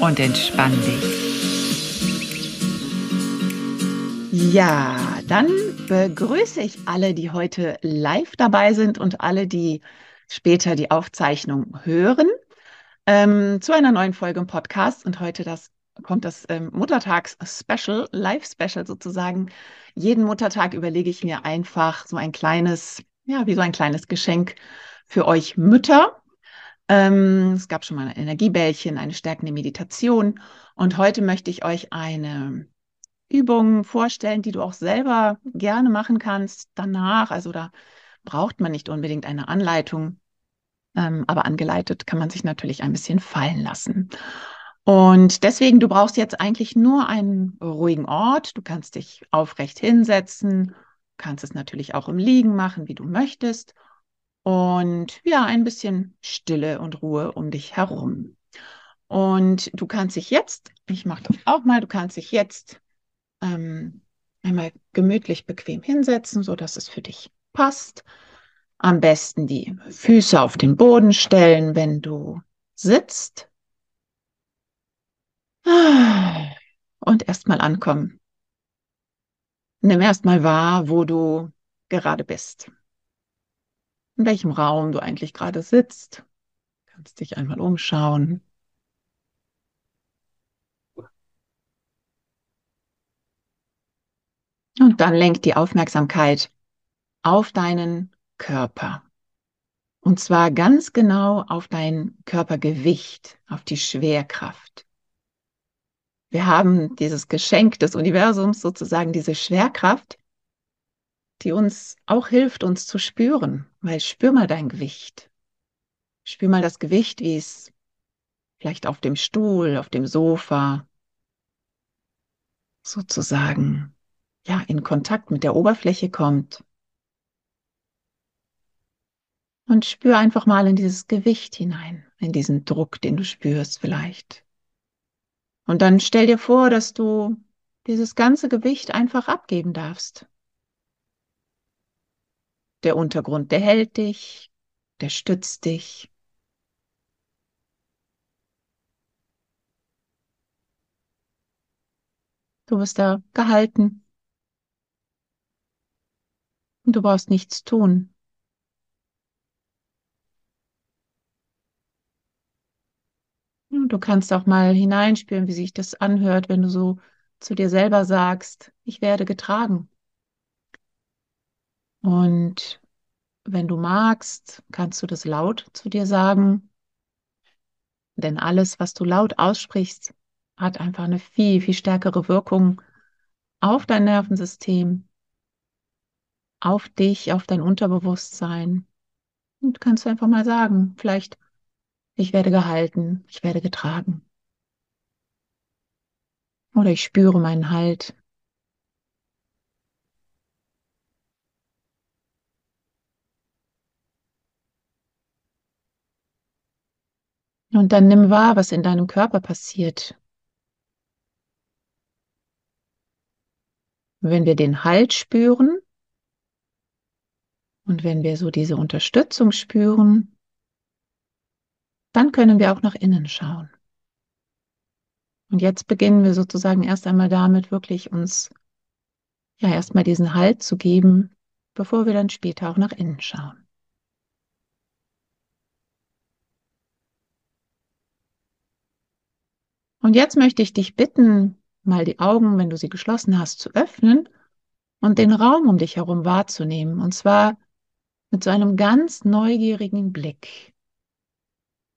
und entspann dich. Ja, dann begrüße ich alle, die heute live dabei sind und alle, die später die Aufzeichnung hören, ähm, zu einer neuen Folge im Podcast. Und heute das, kommt das ähm, Muttertags-Special, Live-Special sozusagen. Jeden Muttertag überlege ich mir einfach so ein kleines, ja, wie so ein kleines Geschenk für euch Mütter. Ähm, es gab schon mal ein Energiebällchen, eine stärkende Meditation. Und heute möchte ich euch eine Übung vorstellen, die du auch selber gerne machen kannst danach. Also da braucht man nicht unbedingt eine Anleitung, ähm, aber angeleitet kann man sich natürlich ein bisschen fallen lassen. Und deswegen, du brauchst jetzt eigentlich nur einen ruhigen Ort. Du kannst dich aufrecht hinsetzen, kannst es natürlich auch im Liegen machen, wie du möchtest und ja, ein bisschen Stille und Ruhe um dich herum. Und du kannst dich jetzt, ich mache das auch mal, du kannst dich jetzt ähm, einmal gemütlich bequem hinsetzen, so dass es für dich passt. Am besten die Füße auf den Boden stellen, wenn du sitzt. Und erstmal ankommen. Nimm erstmal wahr, wo du gerade bist in welchem Raum du eigentlich gerade sitzt. Du kannst dich einmal umschauen. Und dann lenkt die Aufmerksamkeit auf deinen Körper. Und zwar ganz genau auf dein Körpergewicht, auf die Schwerkraft. Wir haben dieses Geschenk des Universums, sozusagen diese Schwerkraft, die uns auch hilft, uns zu spüren. Weil spür mal dein Gewicht. Spür mal das Gewicht, wie es vielleicht auf dem Stuhl, auf dem Sofa sozusagen ja in Kontakt mit der Oberfläche kommt. Und spür einfach mal in dieses Gewicht hinein, in diesen Druck, den du spürst vielleicht. Und dann stell dir vor, dass du dieses ganze Gewicht einfach abgeben darfst. Der Untergrund, der hält dich, der stützt dich. Du bist da gehalten. Und du brauchst nichts tun. Du kannst auch mal hineinspüren, wie sich das anhört, wenn du so zu dir selber sagst, ich werde getragen. Und wenn du magst, kannst du das laut zu dir sagen. Denn alles, was du laut aussprichst, hat einfach eine viel, viel stärkere Wirkung auf dein Nervensystem, auf dich, auf dein Unterbewusstsein. Und kannst du einfach mal sagen, vielleicht, ich werde gehalten, ich werde getragen. Oder ich spüre meinen Halt, Und dann nimm wahr, was in deinem Körper passiert. Wenn wir den Halt spüren und wenn wir so diese Unterstützung spüren, dann können wir auch nach innen schauen. Und jetzt beginnen wir sozusagen erst einmal damit, wirklich uns ja erstmal diesen Halt zu geben, bevor wir dann später auch nach innen schauen. Und jetzt möchte ich dich bitten, mal die Augen, wenn du sie geschlossen hast, zu öffnen und den Raum um dich herum wahrzunehmen. Und zwar mit so einem ganz neugierigen Blick.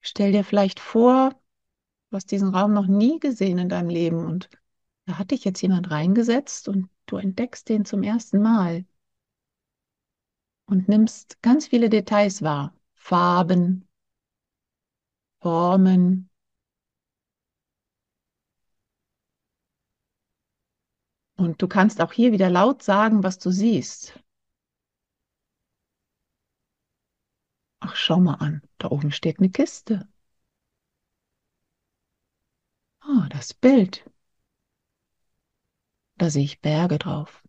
Stell dir vielleicht vor, du hast diesen Raum noch nie gesehen in deinem Leben und da hat dich jetzt jemand reingesetzt und du entdeckst den zum ersten Mal und nimmst ganz viele Details wahr. Farben, Formen. Und du kannst auch hier wieder laut sagen, was du siehst. Ach, schau mal an, da oben steht eine Kiste. Oh, das Bild. Da sehe ich Berge drauf.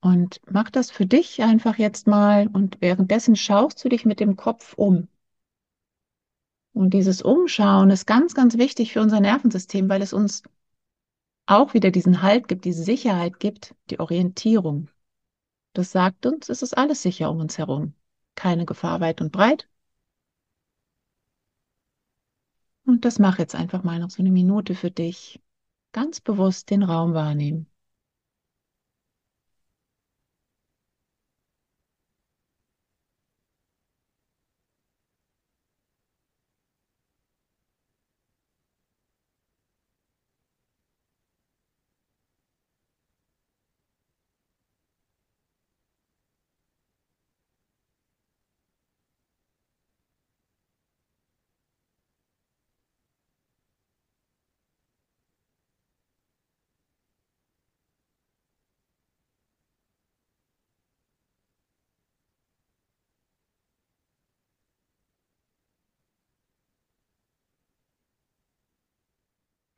Und mach das für dich einfach jetzt mal und währenddessen schaust du dich mit dem Kopf um. Und dieses Umschauen ist ganz, ganz wichtig für unser Nervensystem, weil es uns auch wieder diesen Halt gibt, diese Sicherheit gibt, die Orientierung. Das sagt uns, es ist alles sicher um uns herum. Keine Gefahr weit und breit. Und das mach jetzt einfach mal noch so eine Minute für dich. Ganz bewusst den Raum wahrnehmen.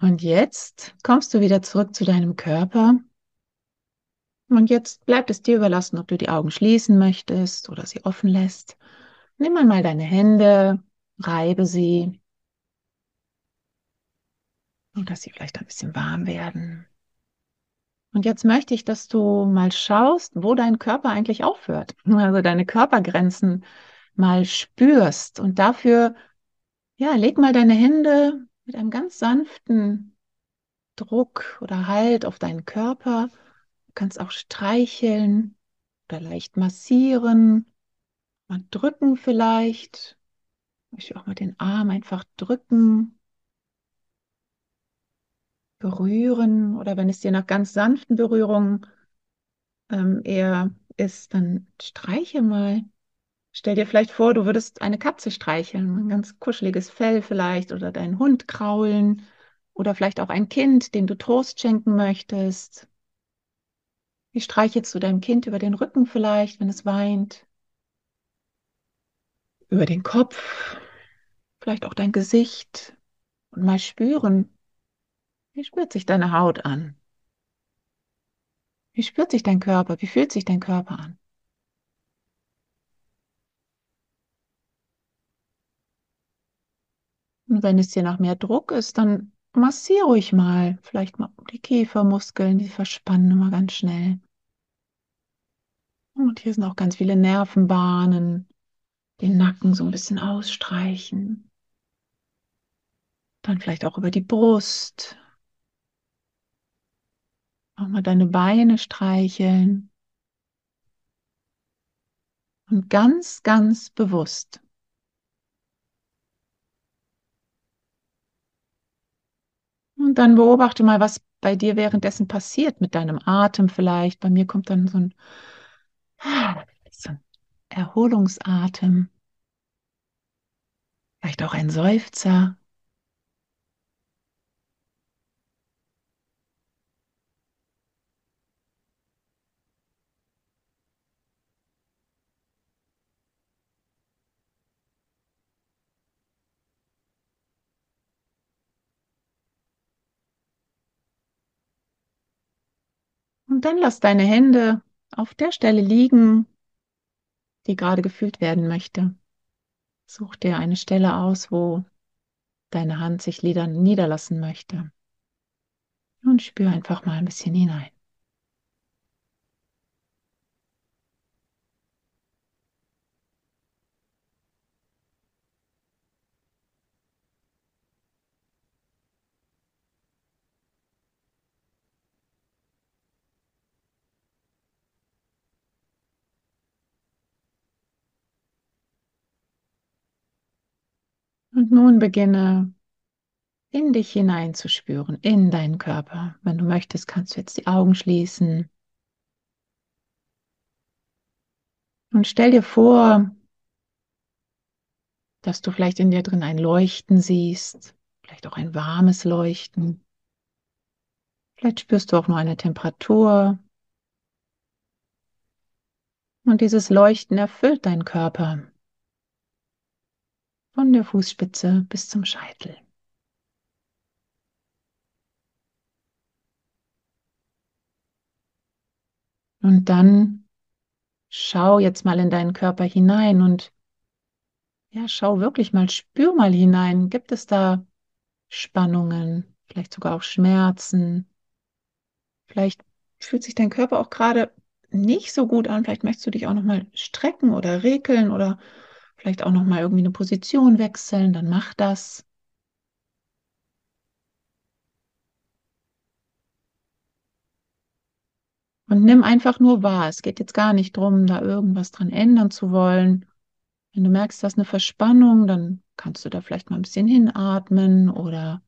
Und jetzt kommst du wieder zurück zu deinem Körper. Und jetzt bleibt es dir überlassen, ob du die Augen schließen möchtest oder sie offen lässt. Nimm einmal deine Hände, reibe sie, und dass sie vielleicht ein bisschen warm werden. Und jetzt möchte ich, dass du mal schaust, wo dein Körper eigentlich aufhört. Also deine Körpergrenzen mal spürst. Und dafür, ja, leg mal deine Hände mit einem ganz sanften Druck oder Halt auf deinen Körper. Du kannst auch streicheln oder leicht massieren, mal drücken vielleicht. Ich auch mal den Arm einfach drücken, berühren oder wenn es dir nach ganz sanften Berührungen ähm, eher ist, dann streiche mal Stell dir vielleicht vor, du würdest eine Katze streicheln, ein ganz kuscheliges Fell vielleicht oder deinen Hund kraulen oder vielleicht auch ein Kind, dem du Trost schenken möchtest. Wie streichelst du deinem Kind über den Rücken vielleicht, wenn es weint? Über den Kopf, vielleicht auch dein Gesicht und mal spüren, wie spürt sich deine Haut an? Wie spürt sich dein Körper? Wie fühlt sich dein Körper an? Und wenn es dir nach mehr Druck ist, dann massiere ruhig mal. Vielleicht mal die Kiefermuskeln, die verspannen immer ganz schnell. Und hier sind auch ganz viele Nervenbahnen. Den Nacken so ein bisschen ausstreichen. Dann vielleicht auch über die Brust. Auch mal deine Beine streicheln. Und ganz, ganz bewusst Und dann beobachte mal, was bei dir währenddessen passiert mit deinem Atem vielleicht. Bei mir kommt dann so ein, so ein Erholungsatem. Vielleicht auch ein Seufzer. Und dann lass deine Hände auf der Stelle liegen, die gerade gefühlt werden möchte. Such dir eine Stelle aus, wo deine Hand sich niederlassen möchte. Und spür einfach mal ein bisschen hinein. Und nun beginne in dich hineinzuspüren, in deinen Körper. Wenn du möchtest, kannst du jetzt die Augen schließen. Und stell dir vor, dass du vielleicht in dir drin ein Leuchten siehst, vielleicht auch ein warmes Leuchten. Vielleicht spürst du auch nur eine Temperatur. Und dieses Leuchten erfüllt deinen Körper. Von der Fußspitze bis zum Scheitel. Und dann schau jetzt mal in deinen Körper hinein und ja, schau wirklich mal, spür mal hinein. Gibt es da Spannungen, vielleicht sogar auch Schmerzen? Vielleicht fühlt sich dein Körper auch gerade nicht so gut an. Vielleicht möchtest du dich auch noch mal strecken oder regeln oder vielleicht auch noch mal irgendwie eine Position wechseln. Dann mach das. Und nimm einfach nur wahr. Es geht jetzt gar nicht darum, da irgendwas dran ändern zu wollen. Wenn du merkst, dass eine Verspannung, dann kannst du da vielleicht mal ein bisschen hinatmen oder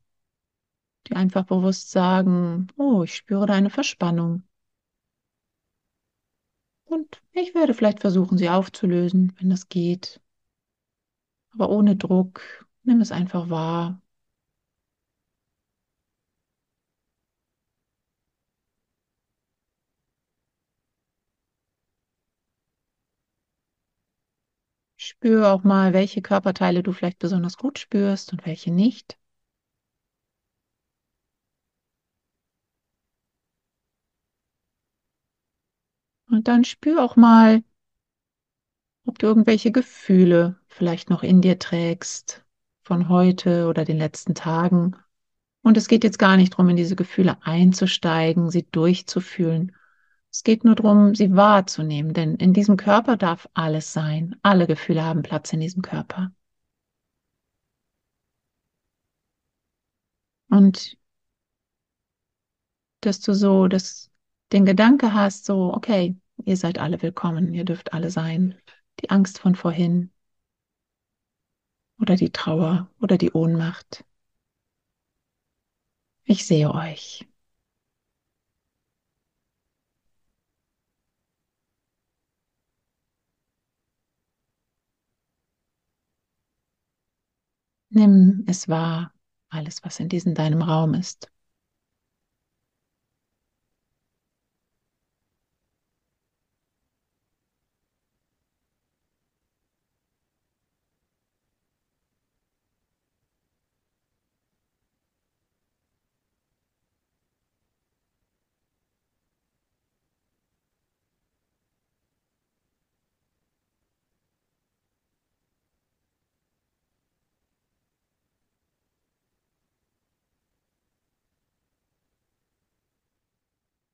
dir einfach bewusst sagen, oh, ich spüre da eine Verspannung. Und ich werde vielleicht versuchen, sie aufzulösen, wenn das geht. Aber ohne Druck. Nimm es einfach wahr. Spür auch mal, welche Körperteile du vielleicht besonders gut spürst und welche nicht. Und dann spür auch mal, ob du irgendwelche Gefühle vielleicht noch in dir trägst von heute oder den letzten Tagen. Und es geht jetzt gar nicht darum, in diese Gefühle einzusteigen, sie durchzufühlen. Es geht nur darum, sie wahrzunehmen, denn in diesem Körper darf alles sein. Alle Gefühle haben Platz in diesem Körper. Und dass du so das, den Gedanke hast, so, okay, ihr seid alle willkommen, ihr dürft alle sein. Die Angst von vorhin oder die Trauer oder die Ohnmacht. Ich sehe euch. Nimm es wahr, alles, was in diesem deinem Raum ist.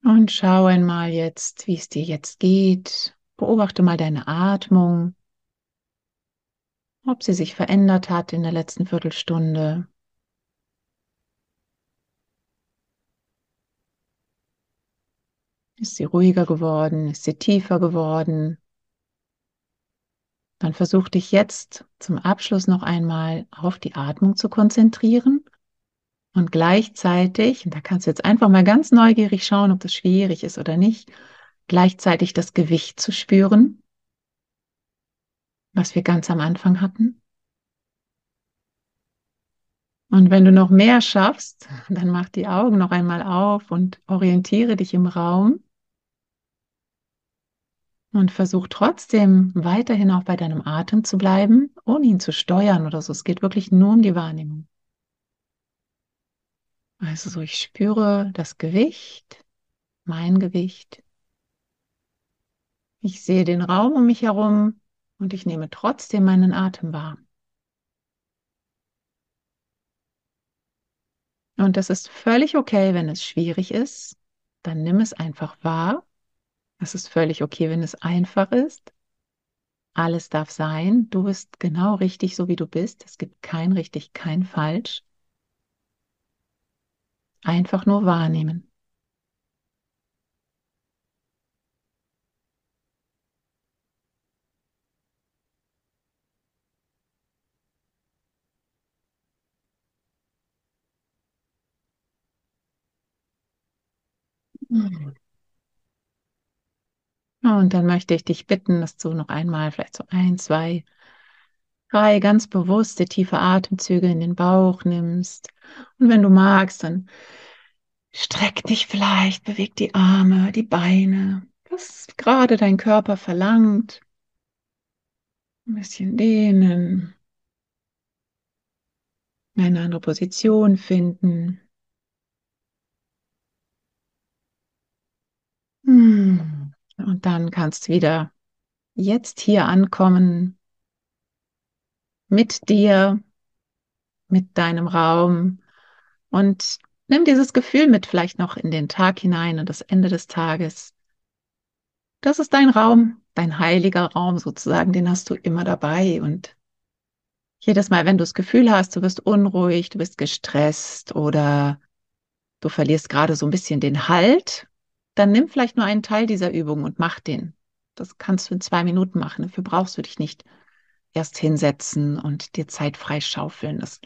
Und schau einmal jetzt, wie es dir jetzt geht. Beobachte mal deine Atmung, ob sie sich verändert hat in der letzten Viertelstunde. Ist sie ruhiger geworden? Ist sie tiefer geworden? Dann versuch dich jetzt zum Abschluss noch einmal auf die Atmung zu konzentrieren und gleichzeitig, und da kannst du jetzt einfach mal ganz neugierig schauen, ob das schwierig ist oder nicht, gleichzeitig das Gewicht zu spüren, was wir ganz am Anfang hatten. Und wenn du noch mehr schaffst, dann mach die Augen noch einmal auf und orientiere dich im Raum und versuch trotzdem weiterhin auch bei deinem Atem zu bleiben, ohne ihn zu steuern oder so. Es geht wirklich nur um die Wahrnehmung. Also so, ich spüre das Gewicht, mein Gewicht. Ich sehe den Raum um mich herum und ich nehme trotzdem meinen Atem wahr. Und das ist völlig okay, wenn es schwierig ist. Dann nimm es einfach wahr. Es ist völlig okay, wenn es einfach ist. Alles darf sein. Du bist genau richtig, so wie du bist. Es gibt kein richtig, kein falsch. Einfach nur wahrnehmen. Und dann möchte ich dich bitten, dass du noch einmal vielleicht so ein, zwei drei ganz bewusste, tiefe Atemzüge in den Bauch nimmst. Und wenn du magst, dann streck dich vielleicht, beweg die Arme, die Beine, was gerade dein Körper verlangt. Ein bisschen dehnen. Eine andere Position finden. Hm. Und dann kannst du wieder jetzt hier ankommen mit dir, mit deinem Raum und nimm dieses Gefühl mit vielleicht noch in den Tag hinein und das Ende des Tages. Das ist dein Raum, dein heiliger Raum sozusagen, den hast du immer dabei und jedes Mal, wenn du das Gefühl hast, du bist unruhig, du bist gestresst oder du verlierst gerade so ein bisschen den Halt, dann nimm vielleicht nur einen Teil dieser Übung und mach den. Das kannst du in zwei Minuten machen. Dafür brauchst du dich nicht erst hinsetzen und dir Zeit freischaufeln. Das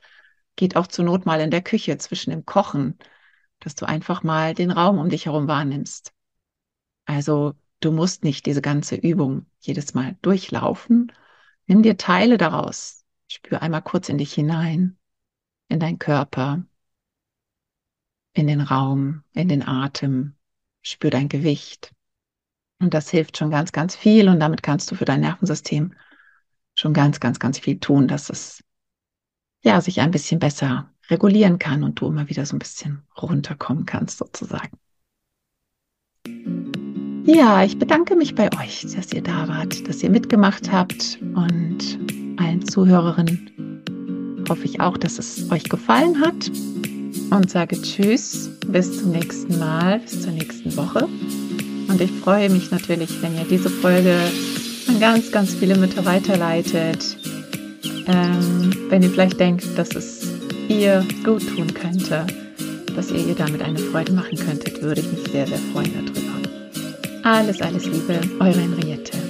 geht auch zur Not mal in der Küche zwischen dem Kochen, dass du einfach mal den Raum um dich herum wahrnimmst. Also du musst nicht diese ganze Übung jedes Mal durchlaufen. Nimm dir Teile daraus. Spür einmal kurz in dich hinein, in deinen Körper, in den Raum, in den Atem. Spür dein Gewicht. Und das hilft schon ganz, ganz viel. Und damit kannst du für dein Nervensystem schon ganz, ganz, ganz viel tun, dass es ja sich ein bisschen besser regulieren kann und du immer wieder so ein bisschen runterkommen kannst, sozusagen. Ja, ich bedanke mich bei euch, dass ihr da wart, dass ihr mitgemacht habt und allen Zuhörerinnen hoffe ich auch, dass es euch gefallen hat und sage Tschüss, bis zum nächsten Mal, bis zur nächsten Woche. Und ich freue mich natürlich, wenn ihr diese Folge an ganz, ganz viele Mütter weiterleitet. Ähm, wenn ihr vielleicht denkt, dass es ihr gut tun könnte, dass ihr ihr damit eine Freude machen könntet, würde ich mich sehr, sehr freuen darüber. Alles, alles Liebe, eure Henriette.